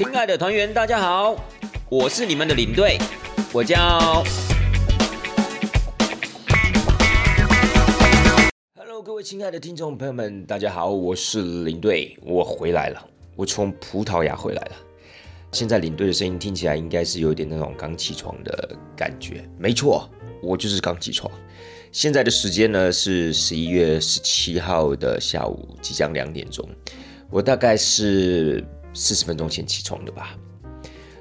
亲爱的团员，大家好，我是你们的领队，我叫。Hello，各位亲爱的听众朋友们，大家好，我是领队，我回来了，我从葡萄牙回来了。现在领队的声音听起来应该是有点那种刚起床的感觉，没错，我就是刚起床。现在的时间呢是十一月十七号的下午，即将两点钟。我大概是四十分钟前起床的吧。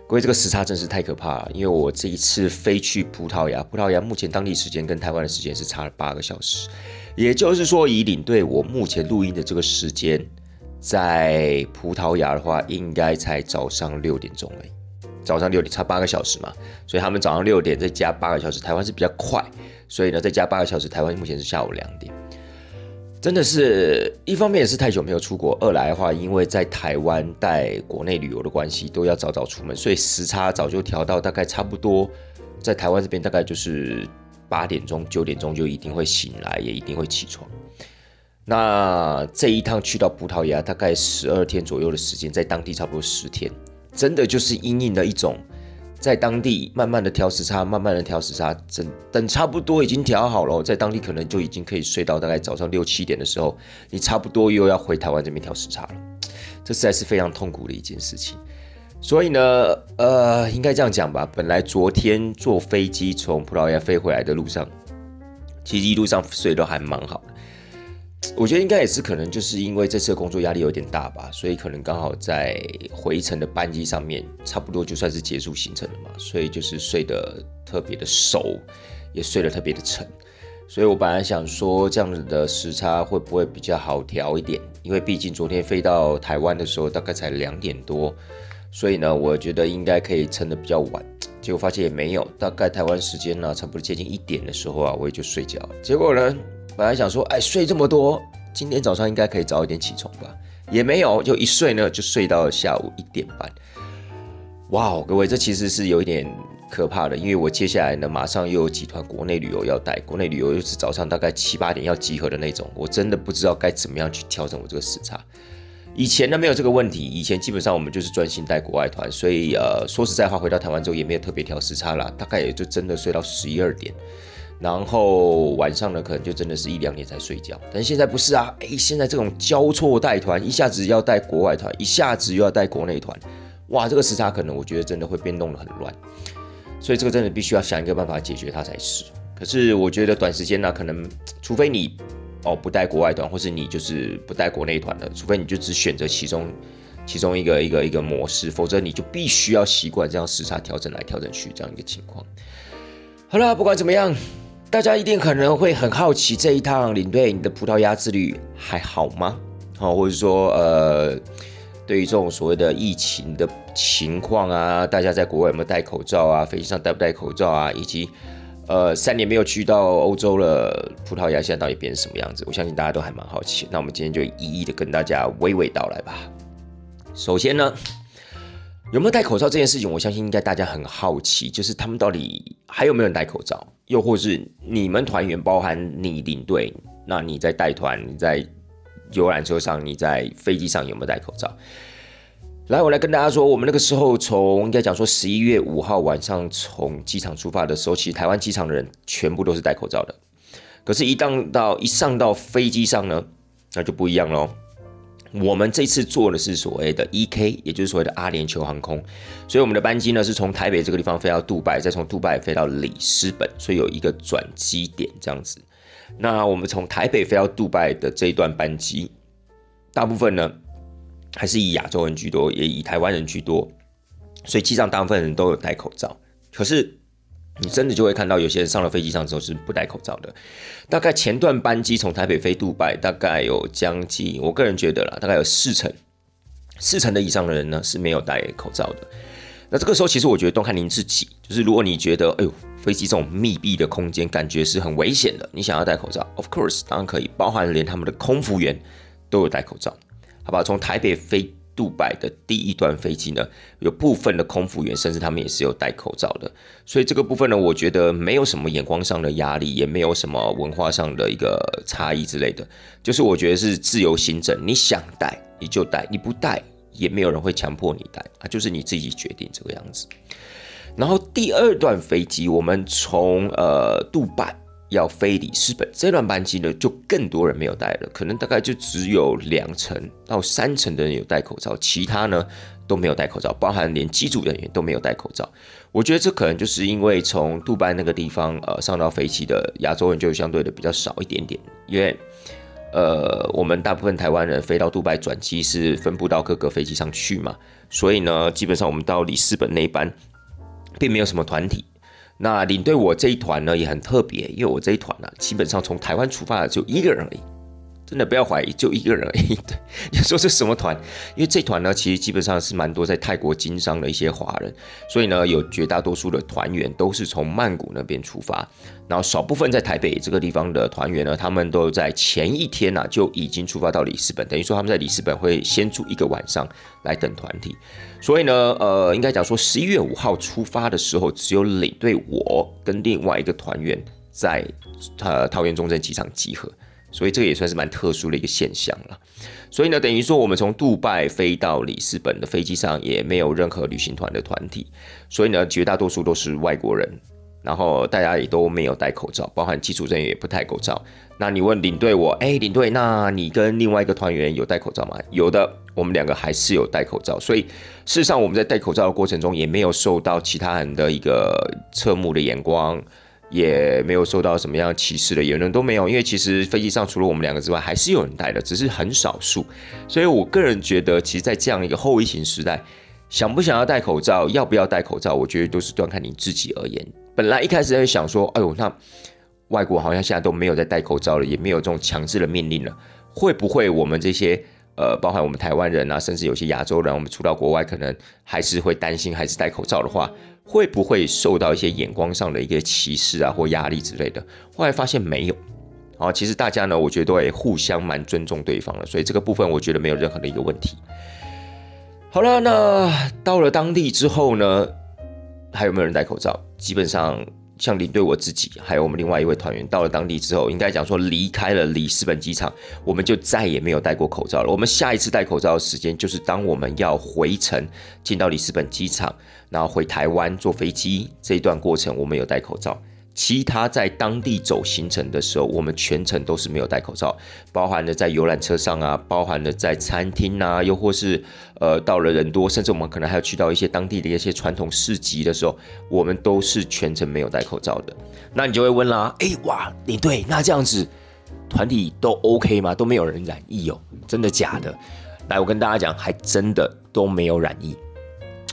各位，这个时差真是太可怕了，因为我这一次飞去葡萄牙，葡萄牙目前当地时间跟台湾的时间是差了八个小时，也就是说，以领队我目前录音的这个时间，在葡萄牙的话，应该才早上六点钟已。早上六点差八个小时嘛，所以他们早上六点再加八个小时，台湾是比较快，所以呢再加八个小时，台湾目前是下午两点，真的是一方面也是太久没有出国，二来的话，因为在台湾带国内旅游的关系，都要早早出门，所以时差早就调到大概差不多，在台湾这边大概就是八点钟九点钟就一定会醒来，也一定会起床。那这一趟去到葡萄牙大概十二天左右的时间，在当地差不多十天。真的就是阴影的一种，在当地慢慢的调时差，慢慢的调时差，等等差不多已经调好了，在当地可能就已经可以睡到大概早上六七点的时候，你差不多又要回台湾这边调时差了，这实在是非常痛苦的一件事情。所以呢，呃，应该这样讲吧，本来昨天坐飞机从葡萄牙飞回来的路上，其实一路上睡都还蛮好的。我觉得应该也是可能就是因为这次工作压力有点大吧，所以可能刚好在回程的班机上面，差不多就算是结束行程了嘛，所以就是睡得特别的熟，也睡得特别的沉。所以我本来想说这样子的时差会不会比较好调一点，因为毕竟昨天飞到台湾的时候大概才两点多，所以呢，我觉得应该可以撑得比较晚。结果发现也没有，大概台湾时间呢，差不多接近一点的时候啊，我也就睡觉。结果呢？本来想说，哎，睡这么多，今天早上应该可以早一点起床吧？也没有，就一睡呢，就睡到下午一点半。哇哦，各位，这其实是有一点可怕的，因为我接下来呢，马上又有几团国内旅游要带，国内旅游又是早上大概七八点要集合的那种，我真的不知道该怎么样去调整我这个时差。以前呢没有这个问题，以前基本上我们就是专心带国外团，所以呃，说实在话，回到台湾之后也没有特别调时差啦，大概也就真的睡到十一二点。然后晚上呢，可能就真的是一两点才睡觉。但现在不是啊，哎，现在这种交错带团，一下子要带国外团，一下子又要带国内团，哇，这个时差可能我觉得真的会变动的很乱。所以这个真的必须要想一个办法解决它才是。可是我觉得短时间呢，可能除非你哦不带国外团，或是你就是不带国内团的，除非你就只选择其中其中一个一个一个模式，否则你就必须要习惯这样时差调整来调整去这样一个情况。好了，不管怎么样。大家一定可能会很好奇，这一趟领队你的葡萄牙之旅还好吗？好，或者说，呃，对于这种所谓的疫情的情况啊，大家在国外有没有戴口罩啊？飞机上戴不戴口罩啊？以及，呃，三年没有去到欧洲了，葡萄牙现在到底变成什么样子？我相信大家都还蛮好奇。那我们今天就一一的跟大家娓娓道来吧。首先呢。有没有戴口罩这件事情，我相信应该大家很好奇，就是他们到底还有没有人戴口罩，又或是你们团员，包含你领队，那你在带团，你在游览车上，你在飞机上有没有戴口罩？来，我来跟大家说，我们那个时候从应该讲说十一月五号晚上从机场出发的时候，其实台湾机场的人全部都是戴口罩的，可是，一当到一上到飞机上呢，那就不一样喽。我们这次坐的是所谓的 E K，也就是所谓的阿联酋航空，所以我们的班机呢是从台北这个地方飞到杜拜，再从杜拜飞到里斯本，所以有一个转机点这样子。那我们从台北飞到杜拜的这一段班机，大部分呢还是以亚洲人居多，也以台湾人居多，所以机上大部分人都有戴口罩。可是你真的就会看到有些人上了飞机上之后是不戴口罩的。大概前段班机从台北飞杜拜，大概有将近，我个人觉得啦，大概有四成，四成的以上的人呢是没有戴口罩的。那这个时候其实我觉得都看您自己，就是如果你觉得，哎呦，飞机这种密闭的空间感觉是很危险的，你想要戴口罩，of course 当然可以，包含连他们的空服员都有戴口罩，好吧？从台北飞。杜拜的第一段飞机呢，有部分的空服员甚至他们也是有戴口罩的，所以这个部分呢，我觉得没有什么眼光上的压力，也没有什么文化上的一个差异之类的，就是我觉得是自由行政，你想戴你就戴，你不戴也没有人会强迫你戴。啊，就是你自己决定这个样子。然后第二段飞机，我们从呃杜拜要飞里斯本这段班机呢，就更多人没有戴了，可能大概就只有两成到三成的人有戴口罩，其他呢都没有戴口罩，包含连机组人员都没有戴口罩。我觉得这可能就是因为从杜拜那个地方呃上到飞机的亚洲人就相对的比较少一点点，因为。呃，我们大部分台湾人飞到杜拜转机是分布到各个飞机上去嘛，所以呢，基本上我们到里斯本那一班，并没有什么团体。那领队我这一团呢也很特别，因为我这一团呢，基本上从台湾出发的就一个人而已。真的不要怀疑，就一个人而已。对，你说是什么团？因为这团呢，其实基本上是蛮多在泰国经商的一些华人，所以呢，有绝大多数的团员都是从曼谷那边出发，然后少部分在台北这个地方的团员呢，他们都在前一天呢就已经出发到里斯本，等于说他们在里斯本会先住一个晚上来等团体。所以呢，呃，应该讲说十一月五号出发的时候，只有领队我跟另外一个团员在呃桃园中正机场集合。所以这个也算是蛮特殊的一个现象了。所以呢，等于说我们从杜拜飞到里斯本的飞机上也没有任何旅行团的团体，所以呢，绝大多数都是外国人，然后大家也都没有戴口罩，包含机组人员也不戴口罩。那你问领队我，哎，领队，那你跟另外一个团员有戴口罩吗？有的，我们两个还是有戴口罩。所以事实上我们在戴口罩的过程中也没有受到其他人的一个侧目的眼光。也没有受到什么样歧视的言论都没有，因为其实飞机上除了我们两个之外，还是有人戴的，只是很少数。所以我个人觉得，其实，在这样一个后疫情时代，想不想要戴口罩，要不要戴口罩，我觉得都是端看你自己而言。本来一开始在想说，哎呦，那外国好像现在都没有在戴口罩了，也没有这种强制的命令了，会不会我们这些呃，包含我们台湾人啊，甚至有些亚洲人，我们出到国外，可能还是会担心，还是戴口罩的话？会不会受到一些眼光上的一个歧视啊，或压力之类的？后来发现没有，啊，其实大家呢，我觉得都也互相蛮尊重对方的，所以这个部分我觉得没有任何的一个问题。好了，那到了当地之后呢，还有没有人戴口罩？基本上。像领队我自己，还有我们另外一位团员，到了当地之后，应该讲说离开了里斯本机场，我们就再也没有戴过口罩了。我们下一次戴口罩的时间，就是当我们要回程进到里斯本机场，然后回台湾坐飞机这一段过程，我们有戴口罩。其他在当地走行程的时候，我们全程都是没有戴口罩，包含了在游览车上啊，包含了在餐厅啊，又或是呃到了人多，甚至我们可能还要去到一些当地的一些传统市集的时候，我们都是全程没有戴口罩的。那你就会问啦，哎哇，领队，那这样子团体都 OK 吗？都没有人染疫哦？真的假的？来，我跟大家讲，还真的都没有染疫。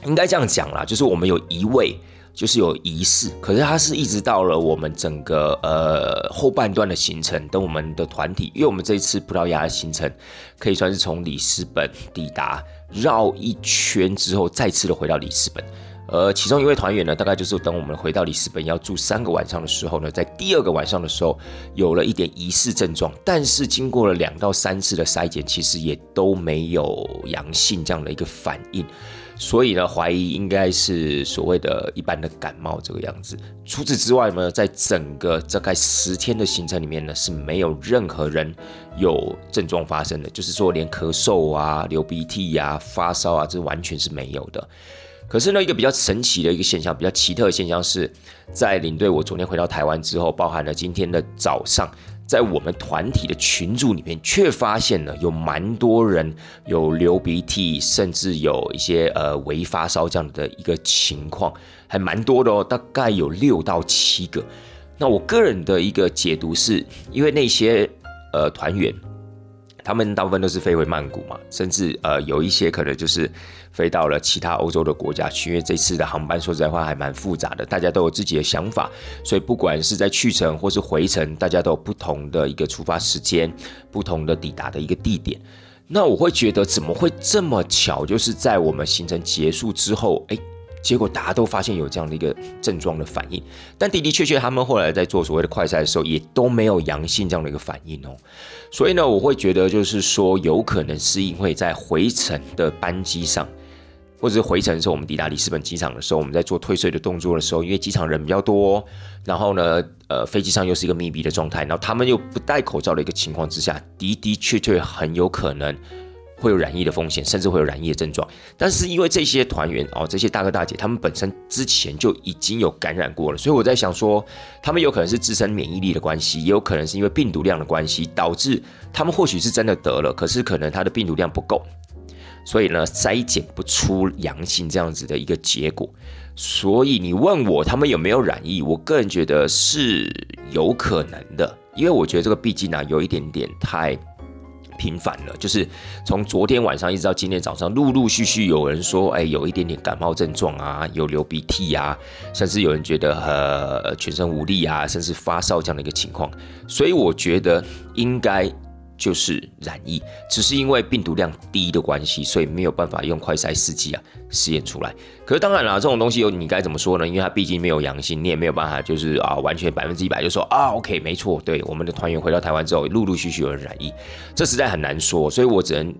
应该这样讲啦，就是我们有一位。就是有仪式，可是他是一直到了我们整个呃后半段的行程，等我们的团体，因为我们这一次葡萄牙的行程可以算是从里斯本抵达，绕一圈之后再次的回到里斯本。呃，其中一位团员呢，大概就是等我们回到里斯本要住三个晚上的时候呢，在第二个晚上的时候有了一点疑似症状，但是经过了两到三次的筛检，其实也都没有阳性这样的一个反应。所以呢，怀疑应该是所谓的一般的感冒这个样子。除此之外呢，在整个大概十天的行程里面呢，是没有任何人有症状发生的，就是说连咳嗽啊、流鼻涕呀、发烧啊，这完全是没有的。可是呢，一个比较神奇的一个现象，比较奇特的现象是在领队我昨天回到台湾之后，包含了今天的早上。在我们团体的群组里面，却发现了有蛮多人有流鼻涕，甚至有一些呃微发烧这样的一个情况，还蛮多的哦，大概有六到七个。那我个人的一个解读是，因为那些呃团员。他们大部分都是飞回曼谷嘛，甚至呃有一些可能就是飞到了其他欧洲的国家去，因为这次的航班说实在话还蛮复杂的，大家都有自己的想法，所以不管是在去程或是回程，大家都有不同的一个出发时间，不同的抵达的一个地点。那我会觉得怎么会这么巧，就是在我们行程结束之后，哎。结果大家都发现有这样的一个症状的反应，但的的确确，他们后来在做所谓的快筛的时候，也都没有阳性这样的一个反应哦。所以呢，我会觉得就是说，有可能是因为在回程的班机上，或者是回程的时候，我们抵达里斯本机场的时候，我们在做退税的动作的时候，因为机场人比较多，然后呢，呃，飞机上又是一个密闭的状态，然后他们又不戴口罩的一个情况之下，的的确确很有可能会有染疫的风险，甚至会有染疫的症状。但是因为这些团员哦，这些大哥大姐，他们本身之前就已经有感染过了，所以我在想说，他们有可能是自身免疫力的关系，也有可能是因为病毒量的关系，导致他们或许是真的得了，可是可能他的病毒量不够，所以呢筛检不出阳性这样子的一个结果。所以你问我他们有没有染疫，我个人觉得是有可能的，因为我觉得这个毕竟呢有一点点太。频繁了，就是从昨天晚上一直到今天早上，陆陆续续有人说，哎，有一点点感冒症状啊，有流鼻涕啊，甚至有人觉得呃全身无力啊，甚至发烧这样的一个情况，所以我觉得应该。就是染疫，只是因为病毒量低的关系，所以没有办法用快筛试剂啊试验出来。可是当然啦，这种东西有你该怎么说呢？因为它毕竟没有阳性，你也没有办法就是啊完全百分之一百就说啊 OK 没错，对我们的团员回到台湾之后，陆陆续续有人染疫，这实在很难说。所以我只能，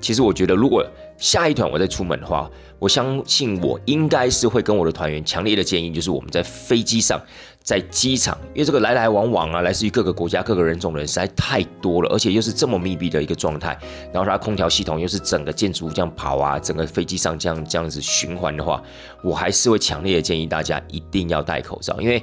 其实我觉得如果下一团我再出门的话，我相信我应该是会跟我的团员强烈的建议，就是我们在飞机上。在机场，因为这个来来往往啊，来自于各个国家、各个人种的人实在太多了，而且又是这么密闭的一个状态，然后它空调系统又是整个建筑物这样跑啊，整个飞机上这样这样子循环的话，我还是会强烈的建议大家一定要戴口罩，因为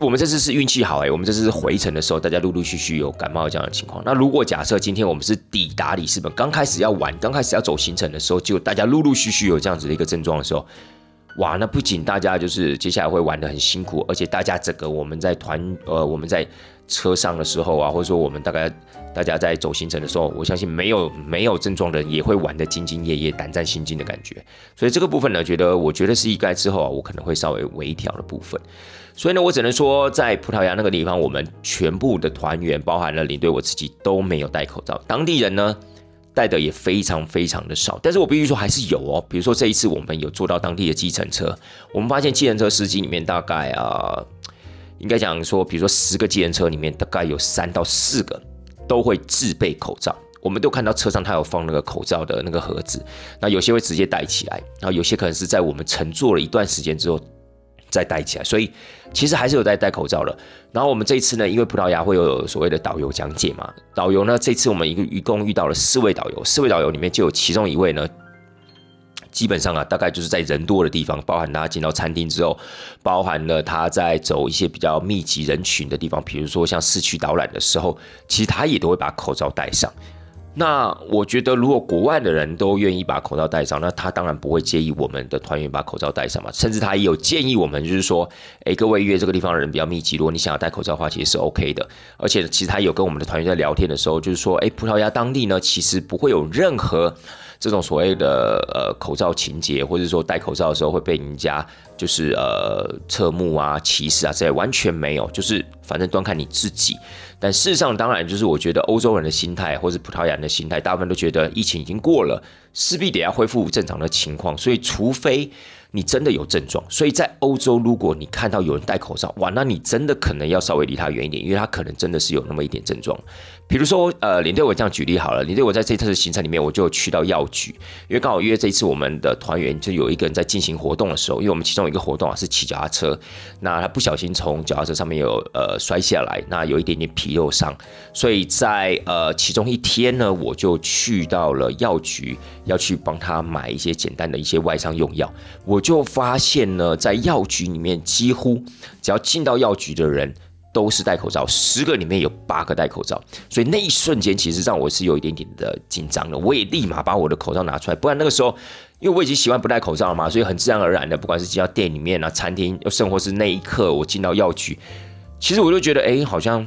我们这次是运气好哎，我们这次是回程的时候，大家陆陆续续有感冒这样的情况。那如果假设今天我们是抵达里斯本，刚开始要玩，刚开始要走行程的时候，就大家陆陆续续有这样子的一个症状的时候。哇，那不仅大家就是接下来会玩的很辛苦，而且大家整个我们在团呃我们在车上的时候啊，或者说我们大概大家在走行程的时候，我相信没有没有症状的人也会玩的兢兢业业、胆战心惊的感觉。所以这个部分呢，觉得我觉得是一概之后啊，我可能会稍微微调的部分。所以呢，我只能说在葡萄牙那个地方，我们全部的团员，包含了领队我自己都没有戴口罩，当地人呢。带的也非常非常的少，但是我必须说还是有哦。比如说这一次我们有坐到当地的计程车，我们发现计程车司机里面大概啊，应该讲说，比如说十个计程车里面大概有三到四个都会自备口罩，我们都看到车上他有放那个口罩的那个盒子，那有些会直接戴起来，然后有些可能是在我们乘坐了一段时间之后。再戴起来，所以其实还是有在戴口罩的。然后我们这一次呢，因为葡萄牙会有所谓的导游讲解嘛，导游呢这次我们一个一共遇到了四位导游，四位导游里面就有其中一位呢，基本上啊，大概就是在人多的地方，包含他进到餐厅之后，包含了他在走一些比较密集人群的地方，比如说像市区导览的时候，其实他也都会把口罩戴上。那我觉得，如果国外的人都愿意把口罩戴上，那他当然不会介意我们的团员把口罩戴上嘛。甚至他也有建议我们，就是说，哎，各位约这个地方的人比较密集，如果你想要戴口罩的话，其实是 OK 的。而且，其实他有跟我们的团员在聊天的时候，就是说，哎，葡萄牙当地呢，其实不会有任何这种所谓的呃口罩情节，或者说戴口罩的时候会被人家就是呃侧目啊、歧视啊这些，完全没有，就是反正端看你自己。但事实上，当然就是我觉得欧洲人的心态，或是葡萄牙人的心态，大部分都觉得疫情已经过了，势必得要恢复正常的情况。所以，除非你真的有症状，所以在欧洲，如果你看到有人戴口罩，哇，那你真的可能要稍微离他远一点，因为他可能真的是有那么一点症状。比如说，呃，领队我这样举例好了，领队我在这次行程里面，我就去到药局，因为刚好约这一次我们的团员就有一个人在进行活动的时候，因为我们其中一个活动啊是骑脚踏车，那他不小心从脚踏车上面有呃摔下来，那有一点点皮肉伤，所以在呃其中一天呢，我就去到了药局，要去帮他买一些简单的一些外伤用药，我就发现呢，在药局里面几乎只要进到药局的人。都是戴口罩，十个里面有八个戴口罩，所以那一瞬间其实让我是有一点点的紧张的。我也立马把我的口罩拿出来，不然那个时候，因为我已经习惯不戴口罩了嘛，所以很自然而然的，不管是进到店里面啊、餐厅，又甚或是那一刻我进到药局，其实我就觉得，哎，好像。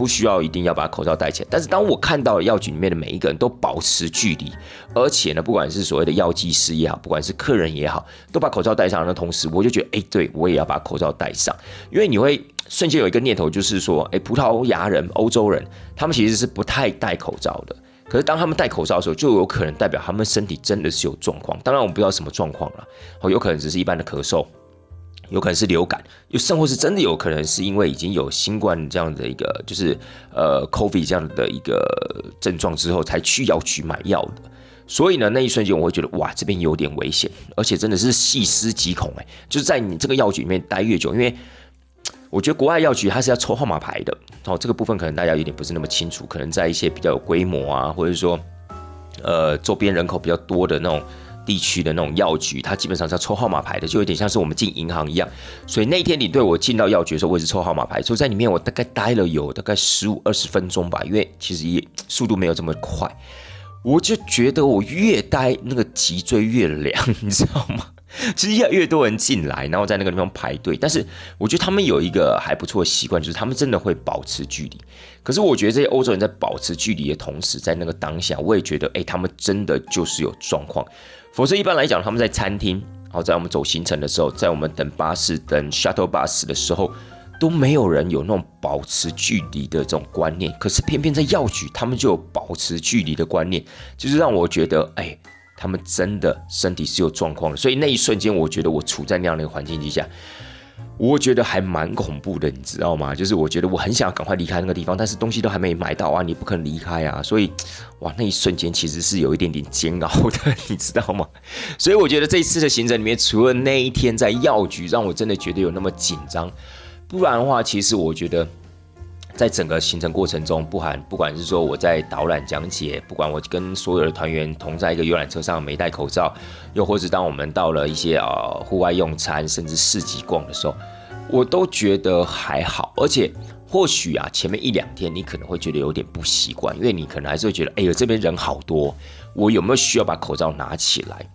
不需要一定要把口罩戴起来，但是当我看到药局里面的每一个人都保持距离，而且呢，不管是所谓的药剂师也好，不管是客人也好，都把口罩戴上的同时，我就觉得，哎，对我也要把口罩戴上，因为你会瞬间有一个念头，就是说，哎，葡萄牙人、欧洲人，他们其实是不太戴口罩的，可是当他们戴口罩的时候，就有可能代表他们身体真的是有状况。当然，我们不知道什么状况了，哦，有可能只是一般的咳嗽。有可能是流感，又甚或是真的有可能是因为已经有新冠这样的一个，就是呃，COVID 这样的一个症状之后才去药局买药的。所以呢，那一瞬间我会觉得哇，这边有点危险，而且真的是细思极恐哎，就是在你这个药局里面待越久，因为我觉得国外药局它是要抽号码牌的，哦，这个部分可能大家有点不是那么清楚，可能在一些比较有规模啊，或者说。呃周边人口比较多的那种地区的那种药局，它基本上是要抽号码牌的，就有点像是我们进银行一样。所以那天你对我进到药局的时候，我也是抽号码牌，所以在里面我大概待了有大概十五二十分钟吧，因为其实也速度没有这么快，我就觉得我越待那个脊椎越凉，你知道吗？其实越来越多人进来，然后在那个地方排队。但是我觉得他们有一个还不错的习惯，就是他们真的会保持距离。可是我觉得这些欧洲人在保持距离的同时，在那个当下，我也觉得，哎，他们真的就是有状况。否则一般来讲，他们在餐厅，然后在我们走行程的时候，在我们等巴士、等 shuttle bus 的时候，都没有人有那种保持距离的这种观念。可是偏偏在药局，他们就有保持距离的观念，就是让我觉得，哎。他们真的身体是有状况的，所以那一瞬间，我觉得我处在那样的一个环境之下，我觉得还蛮恐怖的，你知道吗？就是我觉得我很想要赶快离开那个地方，但是东西都还没买到啊，你不肯离开啊，所以哇，那一瞬间其实是有一点点煎熬的，你知道吗？所以我觉得这一次的行程里面，除了那一天在药局让我真的觉得有那么紧张，不然的话，其实我觉得。在整个行程过程中，不含不管是说我在导览讲解，不管我跟所有的团员同在一个游览车上没戴口罩，又或者当我们到了一些呃户外用餐，甚至市集逛的时候，我都觉得还好。而且或许啊，前面一两天你可能会觉得有点不习惯，因为你可能还是会觉得，哎呦这边人好多，我有没有需要把口罩拿起来？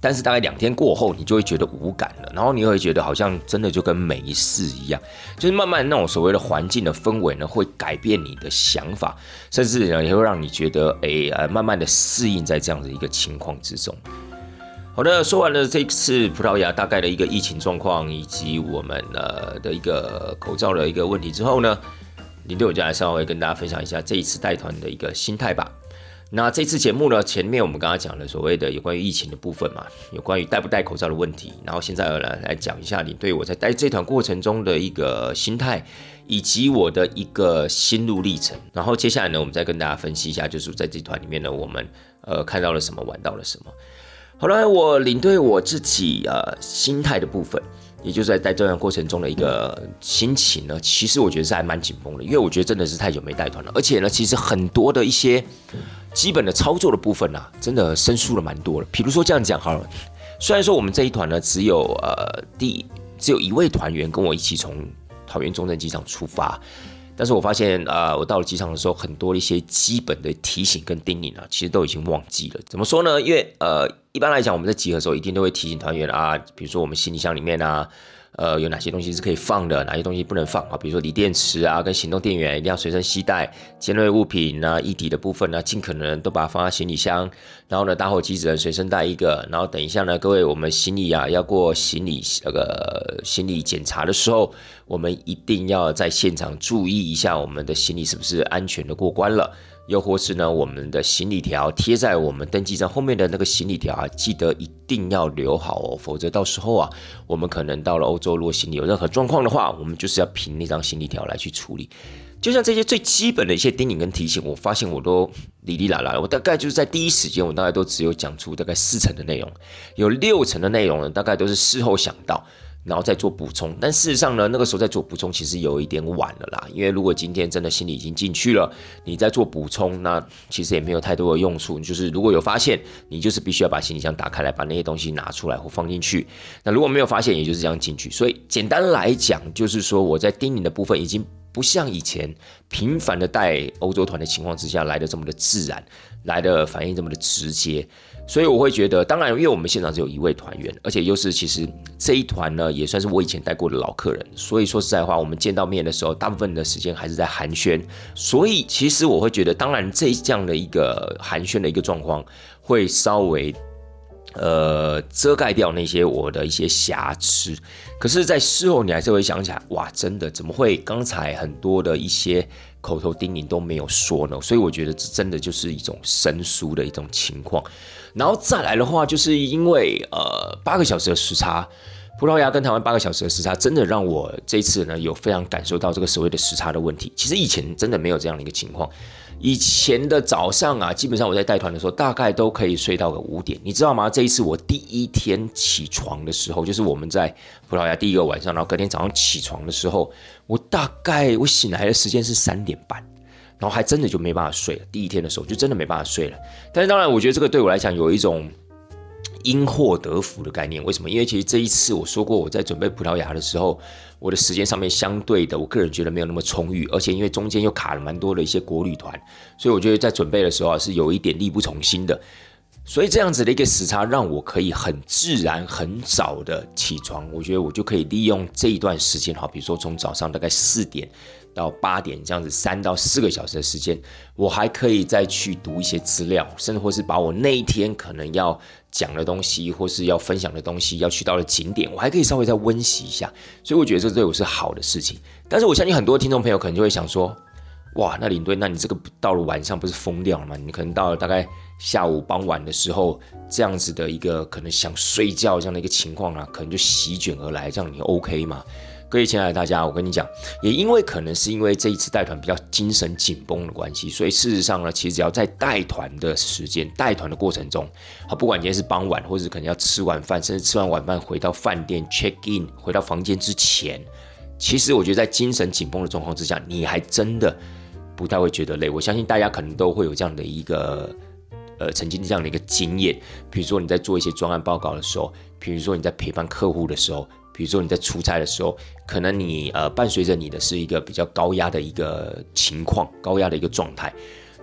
但是大概两天过后，你就会觉得无感了，然后你会觉得好像真的就跟没事一样，就是慢慢那种所谓的环境的氛围呢，会改变你的想法，甚至呢也会让你觉得，哎呃，慢慢的适应在这样的一个情况之中。好的，说完了这次葡萄牙大概的一个疫情状况，以及我们呃的一个口罩的一个问题之后呢，林队我就来稍微跟大家分享一下这一次带团的一个心态吧。那这次节目呢，前面我们刚刚讲了所谓的有关于疫情的部分嘛，有关于戴不戴口罩的问题，然后现在来来讲一下你对我在带这团过程中的一个心态，以及我的一个心路历程。然后接下来呢，我们再跟大家分析一下，就是在这团里面呢，我们呃看到了什么，玩到了什么。好了，我领队我自己呃心态的部分。也就是在带这段过程中的一个心情呢，其实我觉得是还蛮紧绷的，因为我觉得真的是太久没带团了，而且呢，其实很多的一些基本的操作的部分呢，真的生疏了蛮多了。比如说这样讲好了，虽然说我们这一团呢只有呃第只有一位团员跟我一起从桃园中正机场出发。但是我发现，啊，我到了机场的时候，很多一些基本的提醒跟叮咛啊，其实都已经忘记了。怎么说呢？因为，呃，一般来讲，我们在集合的时候，一定都会提醒团员啊，比如说我们行李箱里面啊。呃，有哪些东西是可以放的，哪些东西不能放啊？比如说锂电池啊，跟行动电源一定要随身携带。尖锐物品啊，液体的部分呢，尽可能都把它放在行李箱。然后呢，打火机只能随身带一个。然后等一下呢，各位，我们行李啊要过行李那个行李检查的时候，我们一定要在现场注意一下我们的行李是不是安全的过关了。又或是呢，我们的行李条贴在我们登记证后面的那个行李条啊，记得一定要留好哦，否则到时候啊，我们可能到了欧洲，如果行李有任何状况的话，我们就是要凭那张行李条来去处理。就像这些最基本的一些叮咛跟提醒，我发现我都哩哩啦啦，我大概就是在第一时间，我大概都只有讲出大概四成的内容，有六成的内容呢，大概都是事后想到。然后再做补充，但事实上呢，那个时候在做补充其实有一点晚了啦。因为如果今天真的心里已经进去了，你在做补充，那其实也没有太多的用处。就是如果有发现，你就是必须要把行李箱打开来，把那些东西拿出来或放进去。那如果没有发现，也就是这样进去。所以简单来讲，就是说我在叮咛的部分已经不像以前频繁的带欧洲团的情况之下来的这么的自然，来的反应这么的直接。所以我会觉得，当然，因为我们现场只有一位团员，而且又是其实这一团呢，也算是我以前带过的老客人，所以说实在话，我们见到面的时候，大部分的时间还是在寒暄。所以其实我会觉得，当然这这样的一个寒暄的一个状况，会稍微呃遮盖掉那些我的一些瑕疵。可是，在事后你还是会想起来，哇，真的怎么会刚才很多的一些口头叮咛都没有说呢？所以我觉得这真的就是一种生疏的一种情况。然后再来的话，就是因为呃八个小时的时差，葡萄牙跟台湾八个小时的时差，真的让我这次呢有非常感受到这个所谓的时差的问题。其实以前真的没有这样的一个情况，以前的早上啊，基本上我在带团的时候，大概都可以睡到个五点，你知道吗？这一次我第一天起床的时候，就是我们在葡萄牙第一个晚上，然后隔天早上起床的时候，我大概我醒来的时间是三点半。然后还真的就没办法睡了。第一天的时候就真的没办法睡了。但是当然，我觉得这个对我来讲有一种因祸得福的概念。为什么？因为其实这一次我说过，我在准备葡萄牙的时候，我的时间上面相对的，我个人觉得没有那么充裕，而且因为中间又卡了蛮多的一些国旅团，所以我觉得在准备的时候啊，是有一点力不从心的。所以这样子的一个时差，让我可以很自然、很早的起床。我觉得我就可以利用这一段时间，哈，比如说从早上大概四点到八点这样子，三到四个小时的时间，我还可以再去读一些资料，甚至或是把我那一天可能要讲的东西，或是要分享的东西，要去到的景点，我还可以稍微再温习一下。所以我觉得这对我是好的事情。但是我相信很多听众朋友可能就会想说，哇，那领队，那你这个到了晚上不是疯掉了吗？你可能到了大概。下午傍晚的时候，这样子的一个可能想睡觉这样的一个情况啊，可能就席卷而来，这样你 OK 吗？各位亲爱的大家，我跟你讲，也因为可能是因为这一次带团比较精神紧绷的关系，所以事实上呢，其实只要在带团的时间、带团的过程中，好，不管今天是傍晚，或者是可能要吃晚饭，甚至吃完晚饭回到饭店 check in，回到房间之前，其实我觉得在精神紧绷的状况之下，你还真的不太会觉得累。我相信大家可能都会有这样的一个。呃，曾经这样的一个经验，比如说你在做一些专案报告的时候，比如说你在陪伴客户的时候，比如说你在出差的时候，可能你呃伴随着你的是一个比较高压的一个情况，高压的一个状态。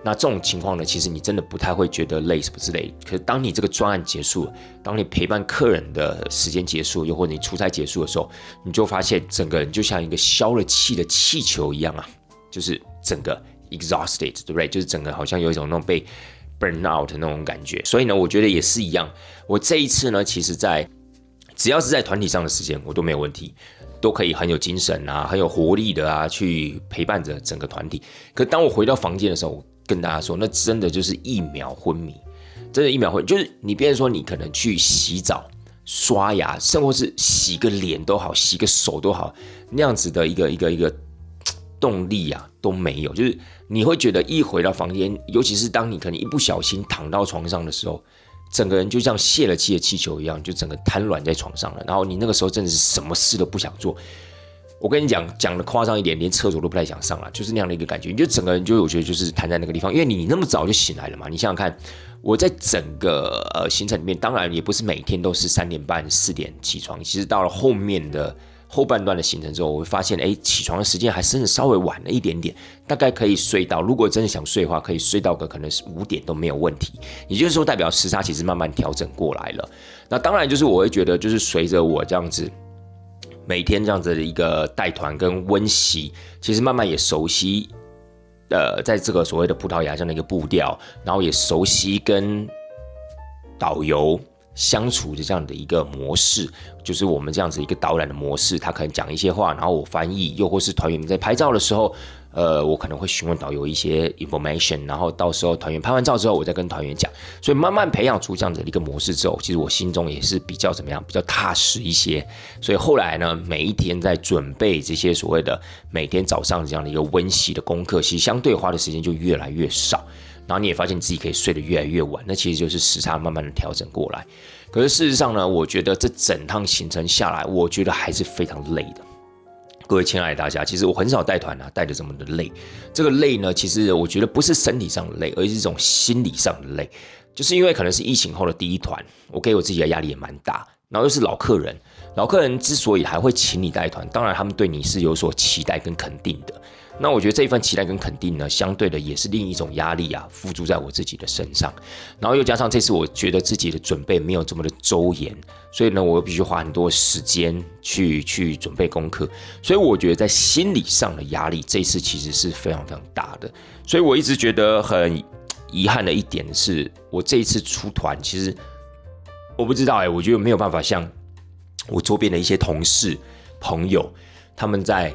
那这种情况呢，其实你真的不太会觉得累什么之类。可是当你这个专案结束，当你陪伴客人的时间结束，又或者你出差结束的时候，你就发现整个人就像一个消了气的气球一样啊，就是整个 exhausted，对不对？就是整个好像有一种那种被。burn out 的那种感觉，所以呢，我觉得也是一样。我这一次呢，其实，在只要是在团体上的时间，我都没有问题，都可以很有精神啊，很有活力的啊，去陪伴着整个团体。可当我回到房间的时候，我跟大家说，那真的就是一秒昏迷，真的，一秒昏，就是你，别说你可能去洗澡、刷牙，甚或是洗个脸都好，洗个手都好，那样子的一个一个一个动力啊都没有，就是。你会觉得一回到房间，尤其是当你可能一不小心躺到床上的时候，整个人就像泄了气的气球一样，就整个瘫软在床上了。然后你那个时候真的是什么事都不想做。我跟你讲，讲的夸张一点，连厕所都不太想上了，就是那样的一个感觉。你就整个人就我觉得就是瘫在那个地方，因为你那么早就醒来了嘛。你想想看，我在整个呃行程里面，当然也不是每天都是三点半四点起床，其实到了后面的。后半段的行程之后，我会发现，哎，起床的时间还真的稍微晚了一点点，大概可以睡到，如果真的想睡的话，可以睡到个可能是五点都没有问题。也就是说，代表时差其实慢慢调整过来了。那当然就是我会觉得，就是随着我这样子每天这样子的一个带团跟温习，其实慢慢也熟悉，呃，在这个所谓的葡萄牙这样的一个步调，然后也熟悉跟导游。相处的这样的一个模式，就是我们这样子一个导览的模式。他可能讲一些话，然后我翻译，又或是团员们在拍照的时候，呃，我可能会询问导游一些 information，然后到时候团员拍完照之后，我再跟团员讲。所以慢慢培养出这样子的一个模式之后，其实我心中也是比较怎么样，比较踏实一些。所以后来呢，每一天在准备这些所谓的每天早上这样的一个温习的功课，其实相对花的时间就越来越少。然后你也发现自己可以睡得越来越晚，那其实就是时差慢慢的调整过来。可是事实上呢，我觉得这整趟行程下来，我觉得还是非常累的。各位亲爱的大家，其实我很少带团啊，带的这么的累。这个累呢，其实我觉得不是身体上的累，而是一种心理上的累。就是因为可能是疫情后的第一团，我给我自己的压力也蛮大。然后又是老客人，老客人之所以还会请你带团，当然他们对你是有所期待跟肯定的。那我觉得这一份期待跟肯定呢，相对的也是另一种压力啊，付诸在我自己的身上。然后又加上这次我觉得自己的准备没有这么的周延，所以呢，我又必须花很多时间去去准备功课。所以我觉得在心理上的压力，这次其实是非常非常大的。所以我一直觉得很遗憾的一点是，我这一次出团，其实我不知道哎，我觉得没有办法像我周边的一些同事朋友他们在。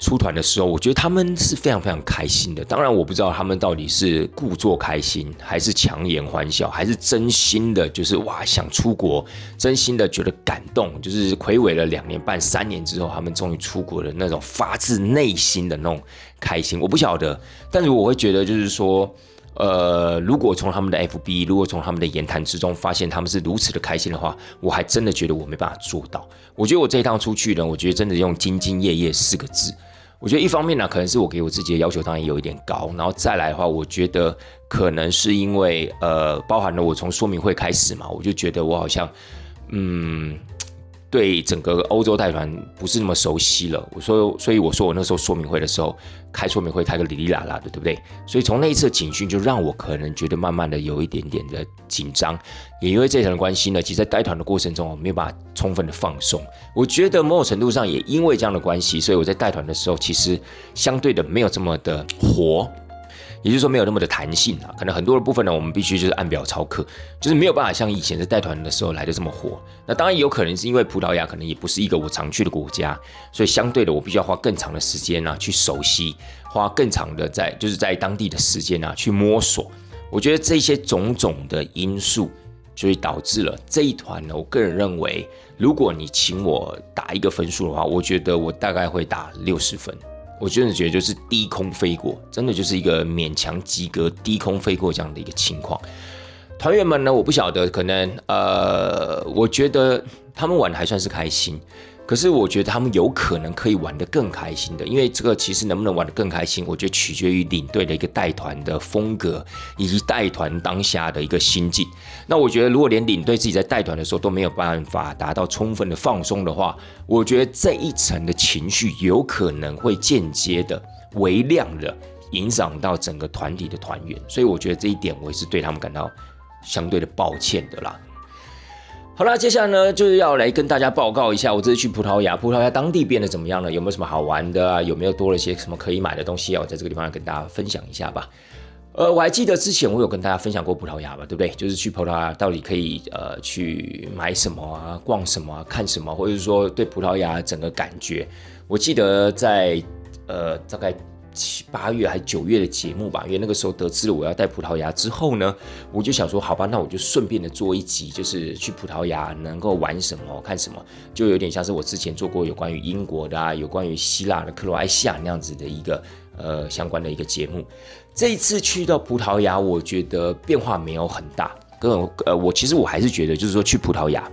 出团的时候，我觉得他们是非常非常开心的。当然，我不知道他们到底是故作开心，还是强颜欢笑，还是真心的，就是哇想出国，真心的觉得感动，就是魁违了两年半、三年之后，他们终于出国的那种发自内心的那种开心，我不晓得。但是我会觉得，就是说，呃，如果从他们的 FB，如果从他们的言谈之中发现他们是如此的开心的话，我还真的觉得我没办法做到。我觉得我这一趟出去呢，我觉得真的用兢兢业业四个字。我觉得一方面呢，可能是我给我自己的要求当然有一点高，然后再来的话，我觉得可能是因为呃，包含了我从说明会开始嘛，我就觉得我好像嗯。对整个欧洲带团不是那么熟悉了，我说，所以我说我那时候说明会的时候开说明会开个哩哩啦啦的，对不对？所以从那一次警讯就让我可能觉得慢慢的有一点点的紧张，也因为这层的关系呢，其实在带团的过程中我没有办法充分的放松。我觉得某种程度上也因为这样的关系，所以我在带团的时候其实相对的没有这么的活。也就是说，没有那么的弹性啊，可能很多的部分呢，我们必须就是按表操课，就是没有办法像以前在带团的时候来的这么火。那当然也有可能是因为葡萄牙可能也不是一个我常去的国家，所以相对的我必须要花更长的时间呢去熟悉，花更长的在就是在当地的时间呢去摸索。我觉得这些种种的因素，就会导致了这一团呢。我个人认为，如果你请我打一个分数的话，我觉得我大概会打六十分。我真的觉得就是低空飞过，真的就是一个勉强及格低空飞过这样的一个情况。团员们呢，我不晓得，可能呃，我觉得他们玩的还算是开心。可是我觉得他们有可能可以玩得更开心的，因为这个其实能不能玩得更开心，我觉得取决于领队的一个带团的风格以及带团当下的一个心境。那我觉得如果连领队自己在带团的时候都没有办法达到充分的放松的话，我觉得这一层的情绪有可能会间接的、微量的影响到整个团体的团员。所以我觉得这一点我也是对他们感到相对的抱歉的啦。好了，接下来呢就是要来跟大家报告一下，我这次去葡萄牙，葡萄牙当地变得怎么样了？有没有什么好玩的啊？有没有多了些什么可以买的东西啊？我在这个地方跟大家分享一下吧。呃，我还记得之前我有跟大家分享过葡萄牙吧，对不对？就是去葡萄牙到底可以呃去买什么啊，逛什么啊，看什么，或者是说对葡萄牙整个感觉。我记得在呃大概。七八月还九月的节目吧，因为那个时候得知了我要带葡萄牙之后呢，我就想说，好吧，那我就顺便的做一集，就是去葡萄牙能够玩什么、看什么，就有点像是我之前做过有关于英国的啊，有关于希腊的克罗埃西亚那样子的一个呃相关的一个节目。这一次去到葡萄牙，我觉得变化没有很大，跟呃我其实我还是觉得，就是说去葡萄牙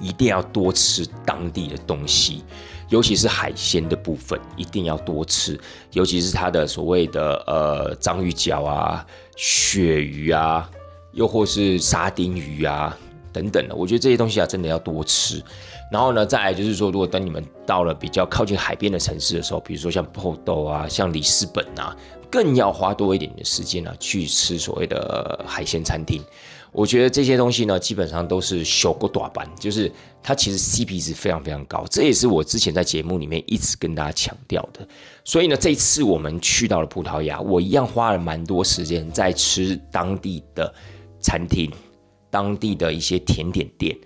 一定要多吃当地的东西。尤其是海鲜的部分，一定要多吃。尤其是它的所谓的呃章鱼脚啊、鳕鱼啊，又或是沙丁鱼啊等等的，我觉得这些东西啊，真的要多吃。然后呢，再来就是说，如果等你们到了比较靠近海边的城市的时候，比如说像波豆啊、像里斯本啊，更要花多一点的时间呢，去吃所谓的海鲜餐厅。我觉得这些东西呢，基本上都是小过短板，就是它其实 CP 值非常非常高，这也是我之前在节目里面一直跟大家强调的。所以呢，这一次我们去到了葡萄牙，我一样花了蛮多时间在吃当地的餐厅、当地的一些甜点店。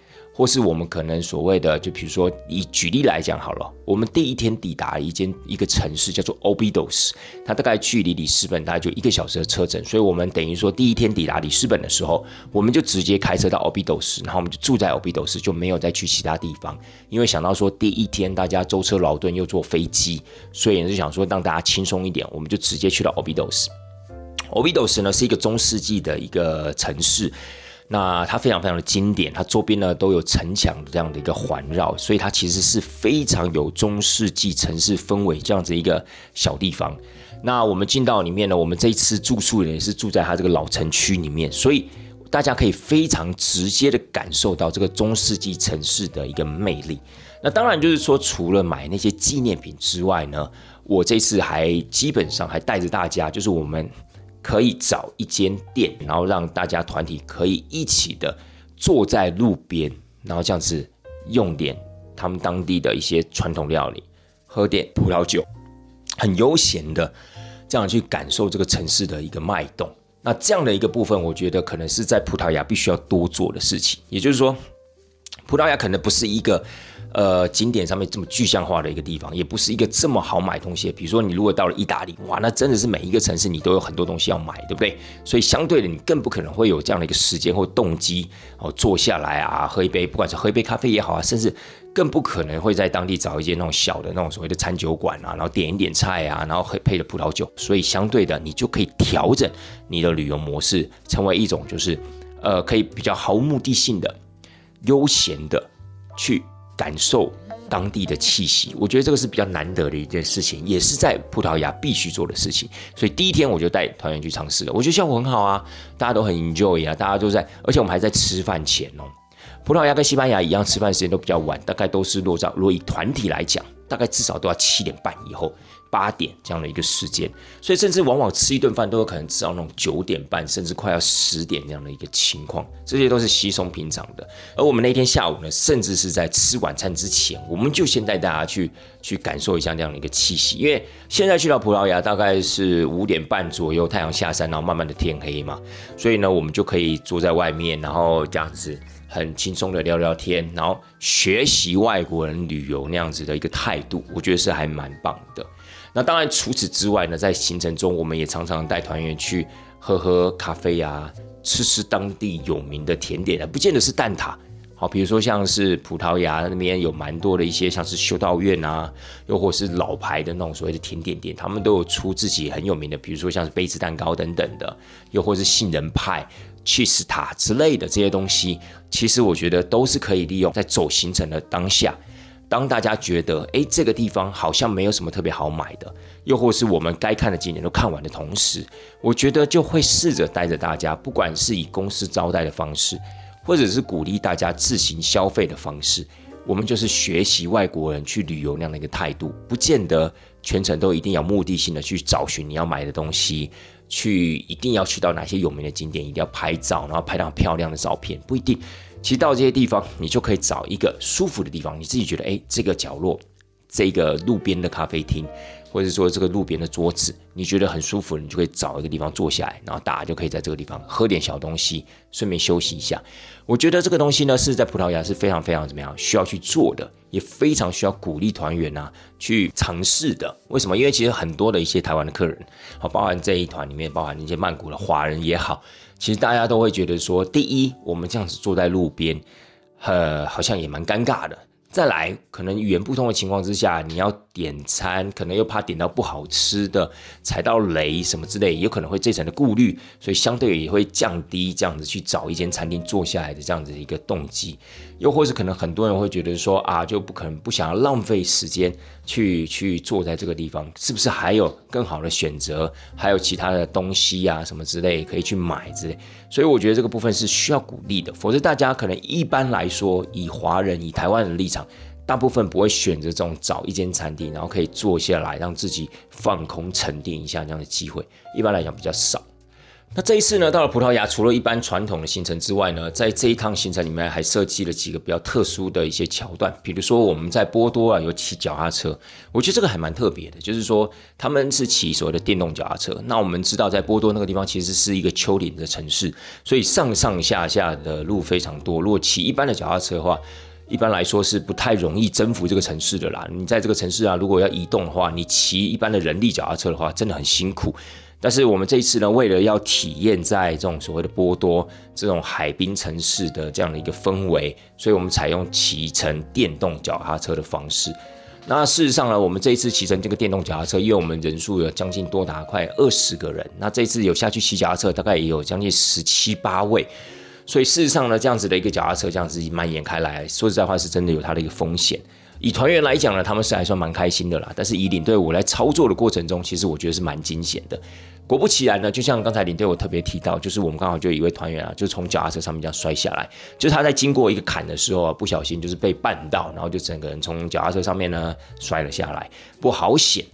或是我们可能所谓的，就比如说以举例来讲好了，我们第一天抵达一间一个城市叫做 Obidos，它大概距离里斯本大概就一个小时的车程，所以我们等于说第一天抵达里斯本的时候，我们就直接开车到 Obidos，然后我们就住在 Obidos，就没有再去其他地方，因为想到说第一天大家舟车劳顿又坐飞机，所以就想说让大家轻松一点，我们就直接去到 Obidos。Obidos 呢是一个中世纪的一个城市。那它非常非常的经典，它周边呢都有城墙这样的一个环绕，所以它其实是非常有中世纪城市氛围这样子一个小地方。那我们进到里面呢，我们这一次住宿也是住在它这个老城区里面，所以大家可以非常直接的感受到这个中世纪城市的一个魅力。那当然就是说，除了买那些纪念品之外呢，我这次还基本上还带着大家，就是我们。可以找一间店，然后让大家团体可以一起的坐在路边，然后这样子用点他们当地的一些传统料理，喝点葡萄酒，很悠闲的这样去感受这个城市的一个脉动。那这样的一个部分，我觉得可能是在葡萄牙必须要多做的事情。也就是说，葡萄牙可能不是一个。呃，景点上面这么具象化的一个地方，也不是一个这么好买东西。比如说，你如果到了意大利，哇，那真的是每一个城市你都有很多东西要买，对不对？所以相对的，你更不可能会有这样的一个时间或动机哦，坐下来啊，喝一杯，不管是喝一杯咖啡也好啊，甚至更不可能会在当地找一间那种小的那种所谓的餐酒馆啊，然后点一点菜啊，然后配配着葡萄酒。所以相对的，你就可以调整你的旅游模式，成为一种就是呃，可以比较毫无目的性的、悠闲的去。感受当地的气息。我觉得这个是比较难得的一件事情，也是在葡萄牙必须做的事情。所以第一天我就带团员去尝试了，我觉得效果很好啊，大家都很 enjoy 啊，大家都在，而且我们还在吃饭前哦。葡萄牙跟西班牙一样，吃饭时间都比较晚，大概都是落在，如果以团体来讲，大概至少都要七点半以后。八点这样的一个时间，所以甚至往往吃一顿饭都有可能吃到那种九点半，甚至快要十点这样的一个情况，这些都是稀松平常的。而我们那天下午呢，甚至是在吃晚餐之前，我们就先带大家去去感受一下这样的一个气息，因为现在去到葡萄牙大概是五点半左右，太阳下山，然后慢慢的天黑嘛，所以呢，我们就可以坐在外面，然后这样子很轻松的聊聊天，然后学习外国人旅游那样子的一个态度，我觉得是还蛮棒的。那当然，除此之外呢，在行程中，我们也常常带团员去喝喝咖啡啊，吃吃当地有名的甜点啊，不见得是蛋挞。好，比如说像是葡萄牙那边有蛮多的一些，像是修道院啊，又或是老牌的那种所谓的甜点店，他们都有出自己很有名的，比如说像是杯子蛋糕等等的，又或是杏仁派、cheese 塔之类的这些东西，其实我觉得都是可以利用在走行程的当下。当大家觉得哎，这个地方好像没有什么特别好买的，又或是我们该看的景点都看完的同时，我觉得就会试着带着大家，不管是以公司招待的方式，或者是鼓励大家自行消费的方式，我们就是学习外国人去旅游那样的一个态度，不见得全程都一定要目的性的去找寻你要买的东西，去一定要去到哪些有名的景点，一定要拍照，然后拍到漂亮的照片，不一定。其实到这些地方，你就可以找一个舒服的地方，你自己觉得，哎，这个角落，这个路边的咖啡厅，或者说这个路边的桌子，你觉得很舒服，你就可以找一个地方坐下来，然后大家就可以在这个地方喝点小东西，顺便休息一下。我觉得这个东西呢，是在葡萄牙是非常非常怎么样需要去做的，也非常需要鼓励团员啊去尝试的。为什么？因为其实很多的一些台湾的客人，好，包含这一团里面，包含那些曼谷的华人也好。其实大家都会觉得说，第一，我们这样子坐在路边，呃，好像也蛮尴尬的。再来，可能语言不通的情况之下，你要点餐，可能又怕点到不好吃的，踩到雷什么之类，有可能会这层的顾虑，所以相对也会降低这样子去找一间餐厅坐下来的这样子一个动机。又或是可能很多人会觉得说啊，就不可能不想要浪费时间去去坐在这个地方，是不是还有更好的选择，还有其他的东西啊什么之类可以去买之类。所以我觉得这个部分是需要鼓励的，否则大家可能一般来说以华人以台湾的立场。大部分不会选择这种找一间餐厅，然后可以坐下来让自己放空沉淀一下这样的机会，一般来讲比较少。那这一次呢，到了葡萄牙，除了一般传统的行程之外呢，在这一趟行程里面还设计了几个比较特殊的一些桥段，比如说我们在波多啊有骑脚踏车，我觉得这个还蛮特别的，就是说他们是骑所谓的电动脚踏车。那我们知道在波多那个地方其实是一个丘陵的城市，所以上上下下的路非常多。如果骑一般的脚踏车的话，一般来说是不太容易征服这个城市的啦。你在这个城市啊，如果要移动的话，你骑一般的人力脚踏车的话，真的很辛苦。但是我们这一次呢，为了要体验在这种所谓的波多这种海滨城市的这样的一个氛围，所以我们采用骑乘电动脚踏车的方式。那事实上呢，我们这一次骑乘这个电动脚踏车，因为我们人数有将近多达快二十个人，那这次有下去骑脚踏车，大概也有将近十七八位。所以事实上呢，这样子的一个脚踏车这样子蔓延开来，说实在话是真的有它的一个风险。以团员来讲呢，他们是还算蛮开心的啦。但是以领队我来操作的过程中，其实我觉得是蛮惊险的。果不其然呢，就像刚才领队我特别提到，就是我们刚好就有一位团员啊，就从脚踏车上面这样摔下来，就是他在经过一个坎的时候啊，不小心就是被绊到，然后就整个人从脚踏车上面呢摔了下来。不过好险，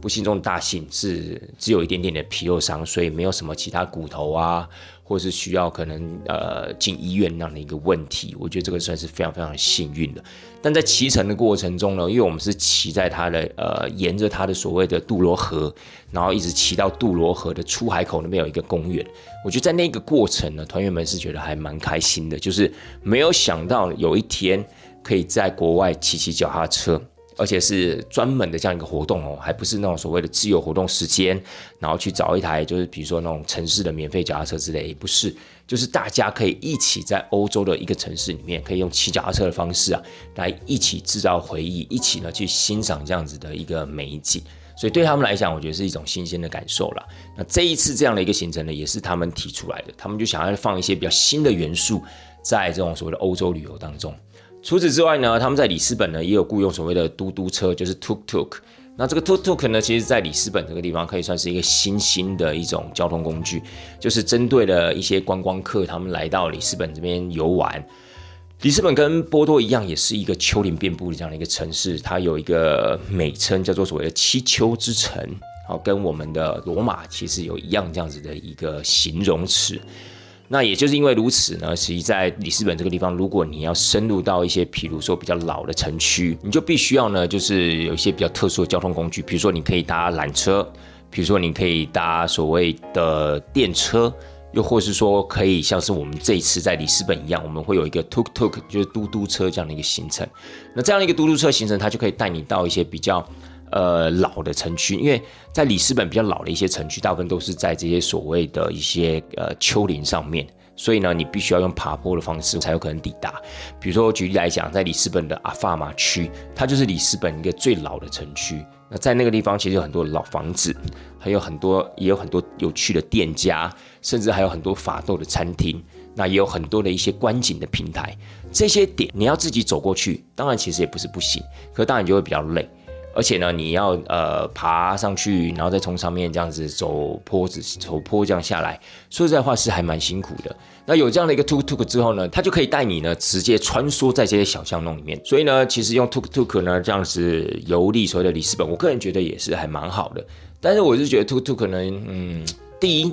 不幸中大幸是只有一点点的皮肉伤，所以没有什么其他骨头啊。或是需要可能呃进医院那样的一个问题，我觉得这个算是非常非常幸运的。但在骑乘的过程中呢，因为我们是骑在它的呃沿着它的所谓的杜罗河，然后一直骑到杜罗河的出海口那边有一个公园。我觉得在那个过程呢，团员们是觉得还蛮开心的，就是没有想到有一天可以在国外骑骑脚踏车。而且是专门的这样一个活动哦，还不是那种所谓的自由活动时间，然后去找一台就是比如说那种城市的免费脚踏车之类，也不是，就是大家可以一起在欧洲的一个城市里面，可以用骑脚踏车的方式啊，来一起制造回忆，一起呢去欣赏这样子的一个美景。所以对他们来讲，我觉得是一种新鲜的感受啦。那这一次这样的一个行程呢，也是他们提出来的，他们就想要放一些比较新的元素在这种所谓的欧洲旅游当中。除此之外呢，他们在里斯本呢也有雇佣所谓的嘟嘟车，就是 tuk tuk。那这个 tuk tuk 呢，其实在里斯本这个地方可以算是一个新兴的一种交通工具，就是针对了一些观光客，他们来到里斯本这边游玩。里斯本跟波多一样，也是一个丘陵遍布的这样的一个城市，它有一个美称叫做所谓的七丘之城，好，跟我们的罗马其实有一样这样子的一个形容词。那也就是因为如此呢，实际在里斯本这个地方，如果你要深入到一些，譬如说比较老的城区，你就必须要呢，就是有一些比较特殊的交通工具，比如说你可以搭缆车，比如说你可以搭所谓的电车，又或是说可以像是我们这一次在里斯本一样，我们会有一个 tuk tuk，就是嘟嘟车这样的一个行程。那这样的一个嘟嘟车行程，它就可以带你到一些比较。呃，老的城区，因为在里斯本比较老的一些城区，大部分都是在这些所谓的一些呃丘陵上面，所以呢，你必须要用爬坡的方式才有可能抵达。比如说，举例来讲，在里斯本的阿法马区，它就是里斯本一个最老的城区。那在那个地方，其实有很多老房子，还有很多也有很多有趣的店家，甚至还有很多法斗的餐厅。那也有很多的一些观景的平台，这些点你要自己走过去，当然其实也不是不行，可当然就会比较累。而且呢，你要呃爬上去，然后再从上面这样子走坡子、走坡这样下来，说实在话是还蛮辛苦的。那有这样的一个 tuk tuk 之后呢，它就可以带你呢直接穿梭在这些小巷弄里面。所以呢，其实用 tuk tuk 呢这样子游历所谓的里斯本，我个人觉得也是还蛮好的。但是我是觉得 tuk tuk 呢，嗯，第一。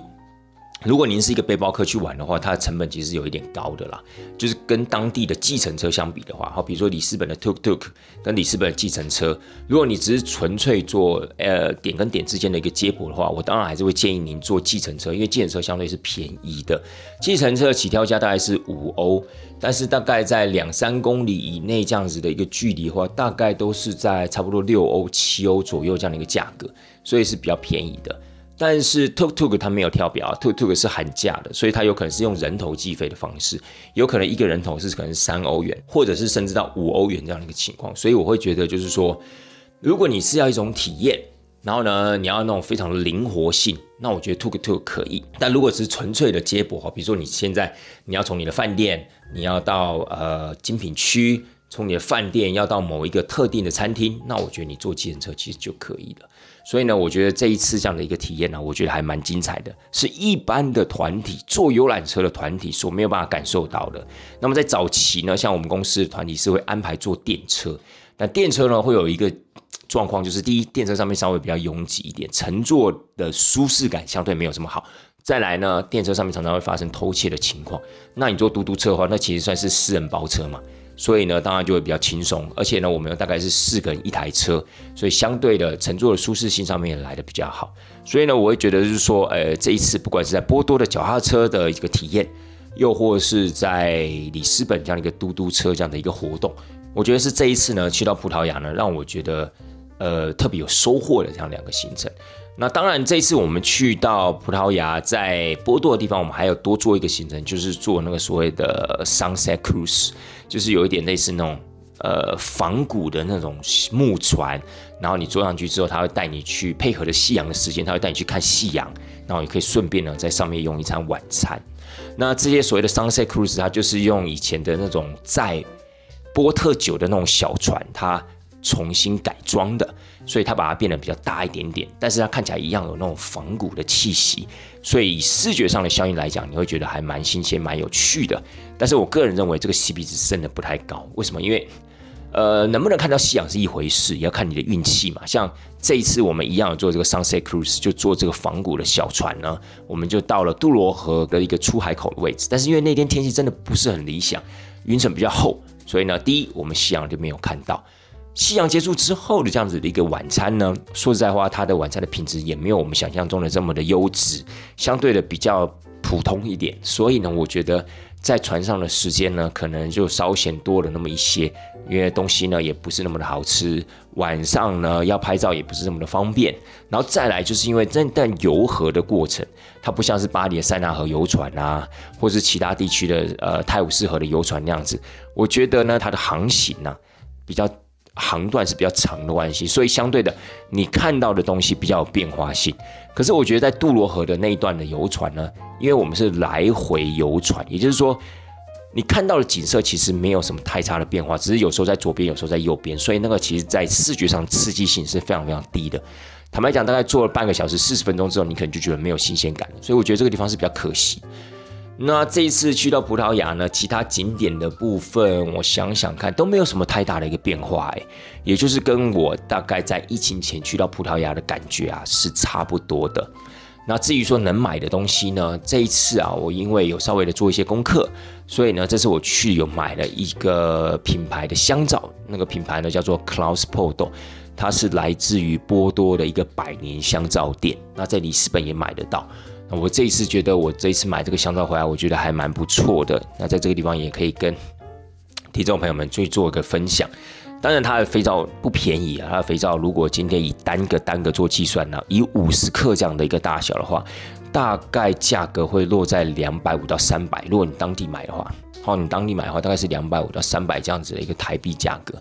如果您是一个背包客去玩的话，它的成本其实有一点高的啦。就是跟当地的计程车相比的话，好，比如说里斯本的 tuk tuk 跟里斯本的计程车，如果你只是纯粹做呃点跟点之间的一个接驳的话，我当然还是会建议您坐计程车，因为计程车相对是便宜的。计程车起跳价大概是五欧，但是大概在两三公里以内这样子的一个距离的话，大概都是在差不多六欧、七欧左右这样的一个价格，所以是比较便宜的。但是 Tuk Tuk 它没有跳表，Tuk Tuk 是含价的，所以它有可能是用人头计费的方式，有可能一个人头是可能是三欧元，或者是甚至到五欧元这样的一个情况。所以我会觉得就是说，如果你是要一种体验，然后呢你要那种非常灵活性，那我觉得 Tuk Tuk 可以。但如果是纯粹的接驳哈，比如说你现在你要从你的饭店，你要到呃精品区，从你的饭店要到某一个特定的餐厅，那我觉得你坐计程车其实就可以了。所以呢，我觉得这一次这样的一个体验呢，我觉得还蛮精彩的，是一般的团体坐游览车的团体所没有办法感受到的。那么在早期呢，像我们公司的团体是会安排坐电车，但电车呢会有一个状况，就是第一，电车上面稍微比较拥挤一点，乘坐的舒适感相对没有这么好。再来呢，电车上面常常会发生偷窃的情况。那你坐嘟嘟车的话，那其实算是私人包车嘛。所以呢，当然就会比较轻松，而且呢，我们大概是四个人一台车，所以相对的乘坐的舒适性上面也来的比较好。所以呢，我会觉得就是说，呃，这一次不管是在波多的脚踏车的一个体验，又或是在里斯本这样的一个嘟嘟车这样的一个活动，我觉得是这一次呢去到葡萄牙呢，让我觉得呃特别有收获的这样两个行程。那当然，这一次我们去到葡萄牙，在波多的地方，我们还有多做一个行程，就是做那个所谓的 sunset cruise，就是有一点类似那种呃仿古的那种木船，然后你坐上去之后，他会带你去配合着夕阳的时间，他会带你去看夕阳，然后也可以顺便呢在上面用一餐晚餐。那这些所谓的 sunset cruise，它就是用以前的那种在波特酒的那种小船，它重新改装的。所以它把它变得比较大一点点，但是它看起来一样有那种仿古的气息，所以以视觉上的效应来讲，你会觉得还蛮新鲜、蛮有趣的。但是我个人认为这个 CP 值真的不太高，为什么？因为呃，能不能看到夕阳是一回事，也要看你的运气嘛。像这一次我们一样做这个 Sunset Cruise，就坐这个仿古的小船呢，我们就到了杜罗河的一个出海口的位置，但是因为那天天气真的不是很理想，云层比较厚，所以呢，第一我们夕阳就没有看到。夕阳结束之后的这样子的一个晚餐呢，说实在话，它的晚餐的品质也没有我们想象中的这么的优质，相对的比较普通一点。所以呢，我觉得在船上的时间呢，可能就稍显多了那么一些，因为东西呢也不是那么的好吃。晚上呢要拍照也不是那么的方便。然后再来就是因为这段游河的过程，它不像是巴黎的塞纳河游船啊，或是其他地区的呃泰晤士河的游船那样子。我觉得呢，它的航行呢比较。航段是比较长的关系，所以相对的，你看到的东西比较有变化性。可是我觉得在杜罗河的那一段的游船呢，因为我们是来回游船，也就是说，你看到的景色其实没有什么太差的变化，只是有时候在左边，有时候在右边，所以那个其实在视觉上刺激性是非常非常低的。坦白讲，大概坐了半个小时、四十分钟之后，你可能就觉得没有新鲜感了。所以我觉得这个地方是比较可惜。那这一次去到葡萄牙呢，其他景点的部分，我想想看都没有什么太大的一个变化，哎，也就是跟我大概在疫情前去到葡萄牙的感觉啊是差不多的。那至于说能买的东西呢，这一次啊，我因为有稍微的做一些功课，所以呢，这次我去有买了一个品牌的香皂，那个品牌呢叫做 c l a u s p o d o 它是来自于波多的一个百年香皂店，那在里斯本也买得到。我这一次觉得，我这一次买这个香皂回来，我觉得还蛮不错的。那在这个地方也可以跟听众朋友们去做一个分享。当然，它的肥皂不便宜啊。它的肥皂如果今天以单个单个做计算呢，以五十克这样的一个大小的话，大概价格会落在两百五到三百。如果你当地买的话，好，你当地买的话，大概是两百五到三百这样子的一个台币价格。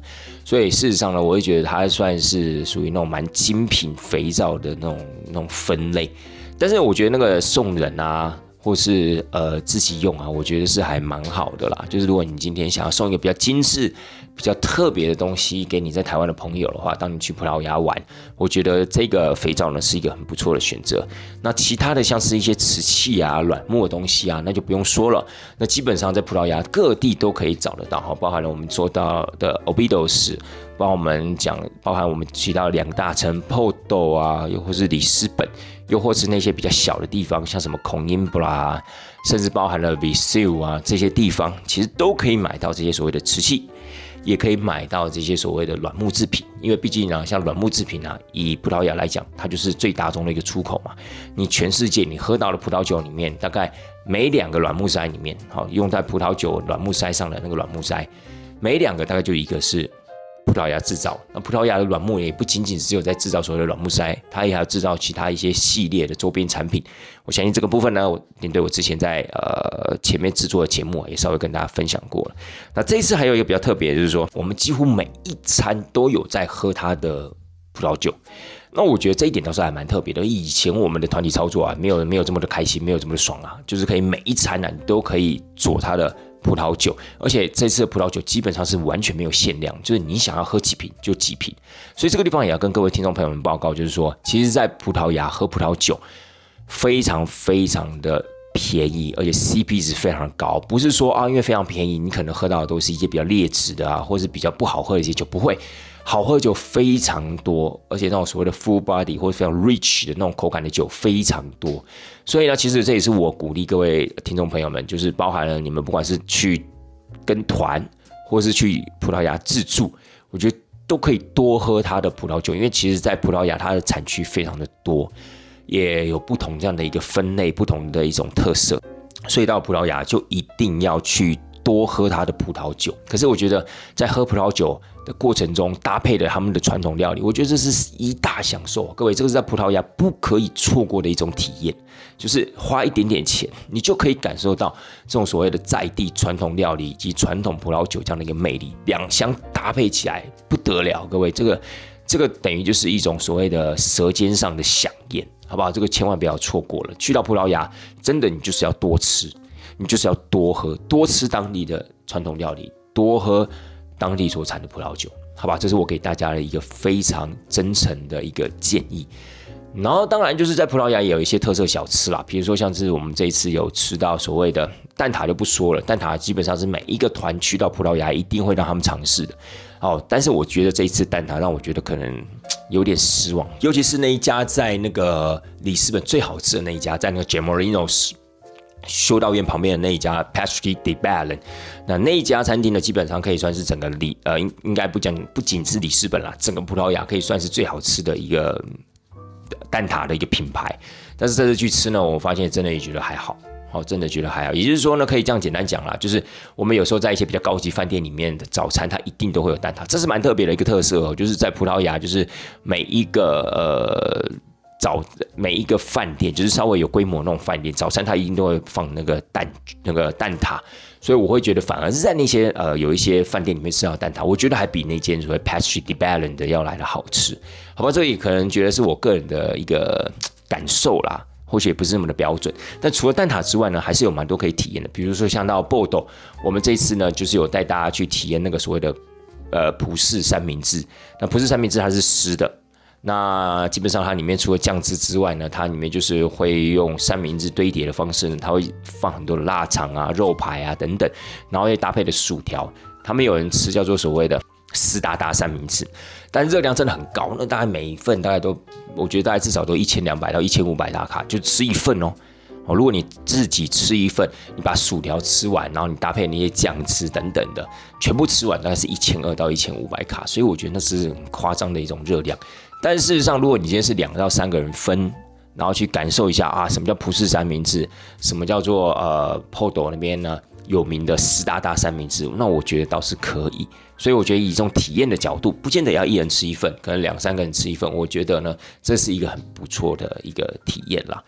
所以事实上呢，我会觉得它算是属于那种蛮精品肥皂的那种那种分类。但是我觉得那个送人啊，或是呃自己用啊，我觉得是还蛮好的啦。就是如果你今天想要送一个比较精致、比较特别的东西给你在台湾的朋友的话，当你去葡萄牙玩，我觉得这个肥皂呢是一个很不错的选择。那其他的像是一些瓷器啊、软木的东西啊，那就不用说了。那基本上在葡萄牙各地都可以找得到哈，包含了我们做到的 Obidos。帮我们讲，包含我们提到两大城 Porto 啊，又或是里斯本，又或是那些比较小的地方，像什么孔因布拉，甚至包含了 Viseu 啊这些地方，其实都可以买到这些所谓的瓷器，也可以买到这些所谓的软木制品。因为毕竟呢，像软木制品啊，以葡萄牙来讲，它就是最大宗的一个出口嘛。你全世界你喝到的葡萄酒里面，大概每两个软木塞里面，好用在葡萄酒软木塞上的那个软木塞，每两个大概就一个是。葡萄牙制造，那葡萄牙的软木也不仅仅只有在制造所谓的软木塞，它也还要制造其他一些系列的周边产品。我相信这个部分呢，我领队我之前在呃前面制作的节目也稍微跟大家分享过了。那这一次还有一个比较特别，就是说我们几乎每一餐都有在喝它的葡萄酒。那我觉得这一点倒是还蛮特别的。以前我们的团体操作啊，没有没有这么的开心，没有这么的爽啊，就是可以每一餐呢都可以做它的。葡萄酒，而且这次的葡萄酒基本上是完全没有限量，就是你想要喝几瓶就几瓶。所以这个地方也要跟各位听众朋友们报告，就是说，其实，在葡萄牙喝葡萄酒非常非常的便宜，而且 CP 值非常高。不是说啊，因为非常便宜，你可能喝到的都是一些比较劣质的啊，或是比较不好喝的一些酒，不会。好喝酒非常多，而且那种所谓的 full body 或者非常 rich 的那种口感的酒非常多，所以呢，其实这也是我鼓励各位听众朋友们，就是包含了你们不管是去跟团，或是去葡萄牙自助，我觉得都可以多喝它的葡萄酒，因为其实，在葡萄牙它的产区非常的多，也有不同这样的一个分类，不同的一种特色，所以到葡萄牙就一定要去。多喝它的葡萄酒，可是我觉得在喝葡萄酒的过程中，搭配的他们的传统料理，我觉得这是一大享受。各位，这个是在葡萄牙不可以错过的一种体验，就是花一点点钱，你就可以感受到这种所谓的在地传统料理以及传统葡萄酒这样的一个魅力，两相搭配起来不得了。各位，这个这个等于就是一种所谓的舌尖上的享宴，好不好？这个千万不要错过了。去到葡萄牙，真的你就是要多吃。你就是要多喝、多吃当地的传统料理，多喝当地所产的葡萄酒，好吧？这是我给大家的一个非常真诚的一个建议。然后，当然就是在葡萄牙也有一些特色小吃啦，比如说像是我们这一次有吃到所谓的蛋挞就不说了，蛋挞基本上是每一个团去到葡萄牙一定会让他们尝试的。哦，但是我觉得这一次蛋挞让我觉得可能有点失望，尤其是那一家在那个里斯本最好吃的那一家，在那个 Gemorinos。修道院旁边的那一家 Pastry de Balen，那那一家餐厅呢，基本上可以算是整个里呃，应应该不讲不仅是里斯本啦，整个葡萄牙可以算是最好吃的一个蛋挞的一个品牌。但是这次去吃呢，我发现真的也觉得还好，好，真的觉得还好。也就是说呢，可以这样简单讲啦，就是我们有时候在一些比较高级饭店里面的早餐，它一定都会有蛋挞，这是蛮特别的一个特色哦。就是在葡萄牙，就是每一个呃。早每一个饭店就是稍微有规模那种饭店，早餐它一定都会放那个蛋那个蛋挞，所以我会觉得反而是在那些呃有一些饭店里面吃到蛋挞，我觉得还比那间所谓 Pastry de b a l a n 的要来的好吃，好吧？这也可能觉得是我个人的一个感受啦。或许也不是那么的标准。但除了蛋挞之外呢，还是有蛮多可以体验的。比如说像到 Bodo，我们这次呢，就是有带大家去体验那个所谓的呃葡式三明治。那葡式三明治它是湿的。那基本上它里面除了酱汁之外呢，它里面就是会用三明治堆叠的方式呢，它会放很多的腊肠啊、肉排啊等等，然后也搭配的薯条。他们有人吃叫做所谓的斯达达三明治，但热量真的很高，那大概每一份大概都，我觉得大概至少都一千两百到一千五百大卡，就吃一份哦。哦，如果你自己吃一份，你把薯条吃完，然后你搭配那些酱汁等等的，全部吃完大概是一千二到一千五百卡，所以我觉得那是很夸张的一种热量。但事实上，如果你今天是两到三个人分，然后去感受一下啊，什么叫葡式三明治，什么叫做呃 Podo 那边呢有名的湿哒哒三明治，那我觉得倒是可以。所以我觉得以这种体验的角度，不见得要一人吃一份，可能两三个人吃一份，我觉得呢，这是一个很不错的一个体验啦。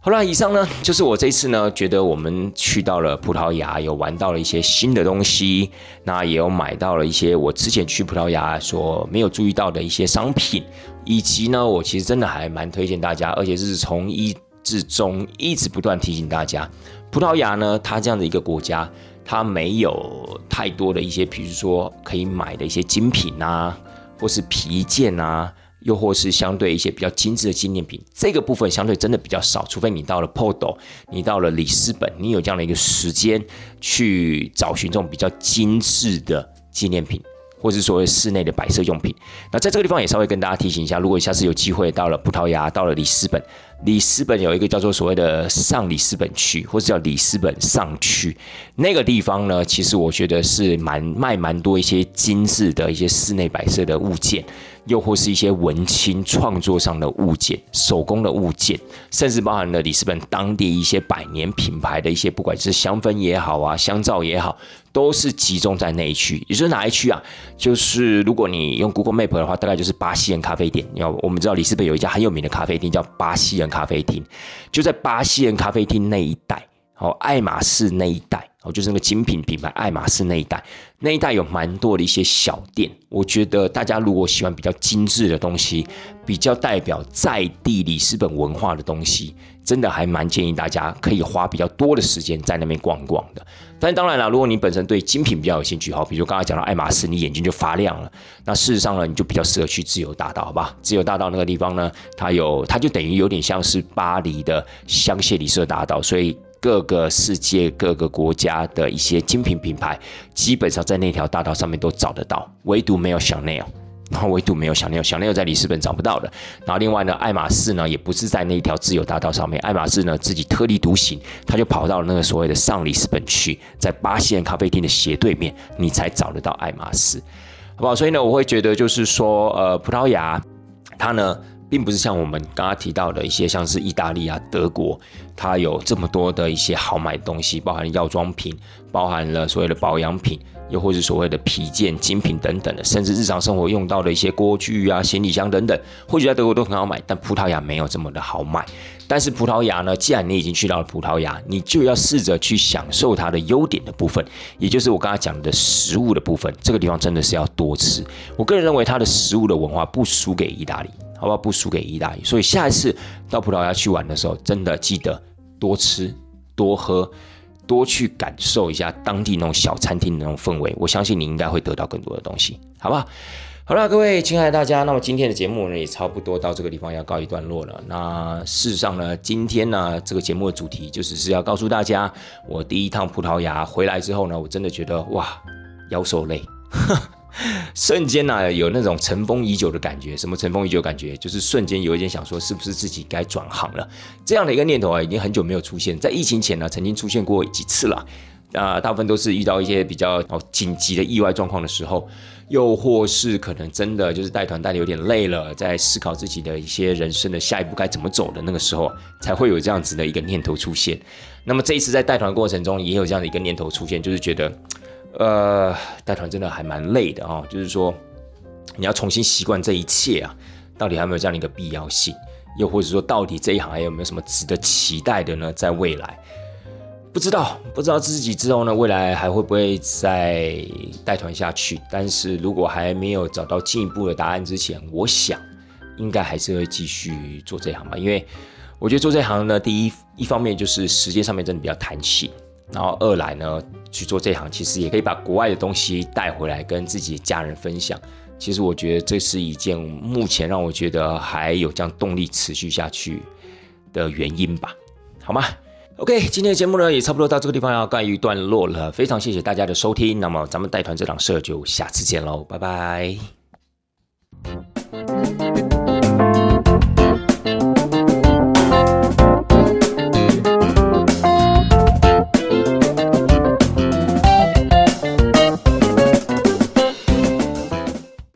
好了，以上呢就是我这次呢觉得我们去到了葡萄牙，有玩到了一些新的东西，那也有买到了一些我之前去葡萄牙所没有注意到的一些商品，以及呢我其实真的还蛮推荐大家，而且是从一至终一直不断提醒大家，葡萄牙呢它这样的一个国家，它没有太多的一些，比如说可以买的一些精品啊，或是皮件啊。又或是相对一些比较精致的纪念品，这个部分相对真的比较少，除非你到了 Podo，你到了里斯本，你有这样的一个时间去找寻这种比较精致的纪念品，或是所谓室内的摆设用品。那在这个地方也稍微跟大家提醒一下，如果下次有机会到了葡萄牙，到了里斯本。里斯本有一个叫做所谓的上里斯本区，或者叫里斯本上区，那个地方呢，其实我觉得是蛮卖蛮多一些精致的一些室内摆设的物件，又或是一些文青创作上的物件、手工的物件，甚至包含了里斯本当地一些百年品牌的一些，不管是香氛也好啊，香皂也好，都是集中在那一区。也就是哪一区啊？就是如果你用 Google Map 的话，大概就是巴西人咖啡店。要我们知道里斯本有一家很有名的咖啡店叫巴西人。咖啡厅就在巴西人咖啡厅那一带，哦，爱马仕那一带，哦，就是那个精品品牌爱马仕那一带，那一带有蛮多的一些小店。我觉得大家如果喜欢比较精致的东西，比较代表在地里斯本文化的东西。真的还蛮建议大家可以花比较多的时间在那边逛逛的。但当然了，如果你本身对精品比较有兴趣，哈，比如刚才讲到爱马仕，你眼睛就发亮了。那事实上呢，你就比较适合去自由大道，好吧？自由大道那个地方呢，它有，它就等于有点像是巴黎的香榭里舍大道，所以各个世界各个国家的一些精品品牌，基本上在那条大道上面都找得到，唯独没有香奈儿。然后唯独没有小内，小内在里斯本找不到的。然后另外呢，爱马仕呢也不是在那一条自由大道上面，爱马仕呢自己特立独行，他就跑到了那个所谓的上里斯本去，在巴西人咖啡厅的斜对面，你才找得到爱马仕，好不好？所以呢，我会觉得就是说，呃，葡萄牙它呢，并不是像我们刚刚提到的一些，像是意大利啊、德国，它有这么多的一些好买东西，包含药妆品，包含了所谓的保养品。又或是所谓的皮件、精品等等的，甚至日常生活用到的一些锅具啊、行李箱等等，或许在德国都很好买，但葡萄牙没有这么的好买。但是葡萄牙呢，既然你已经去到了葡萄牙，你就要试着去享受它的优点的部分，也就是我刚才讲的食物的部分。这个地方真的是要多吃。我个人认为它的食物的文化不输给意大利，好不好？不输给意大利。所以下一次到葡萄牙去玩的时候，真的记得多吃多喝。多去感受一下当地那种小餐厅的那种氛围，我相信你应该会得到更多的东西，好不好？好了，各位亲爱的大家，那么今天的节目呢也差不多到这个地方要告一段落了。那事实上呢，今天呢这个节目的主题就只是要告诉大家，我第一趟葡萄牙回来之后呢，我真的觉得哇，腰受累。瞬间呢，有那种尘封已久的感觉。什么尘封已久感觉？就是瞬间有一点想说，是不是自己该转行了？这样的一个念头啊，已经很久没有出现在疫情前呢，曾经出现过几次了。啊，大部分都是遇到一些比较紧急的意外状况的时候，又或是可能真的就是带团带的有点累了，在思考自己的一些人生的下一步该怎么走的那个时候，才会有这样子的一个念头出现。那么这一次在带团过程中，也有这样的一个念头出现，就是觉得。呃，带团真的还蛮累的哦，就是说你要重新习惯这一切啊，到底还有没有这样的一个必要性？又或者说，到底这一行还有没有什么值得期待的呢？在未来，不知道，不知道自己之后呢，未来还会不会再带团下去？但是如果还没有找到进一步的答案之前，我想应该还是会继续做这行吧，因为我觉得做这行呢，第一一方面就是时间上面真的比较弹性，然后二来呢，去做这行其实也可以把国外的东西带回来跟自己家人分享。其实我觉得这是一件目前让我觉得还有这样动力持续下去的原因吧，好吗？OK，今天的节目呢也差不多到这个地方要告一段落了，非常谢谢大家的收听，那么咱们带团这档社就下次见喽，拜拜。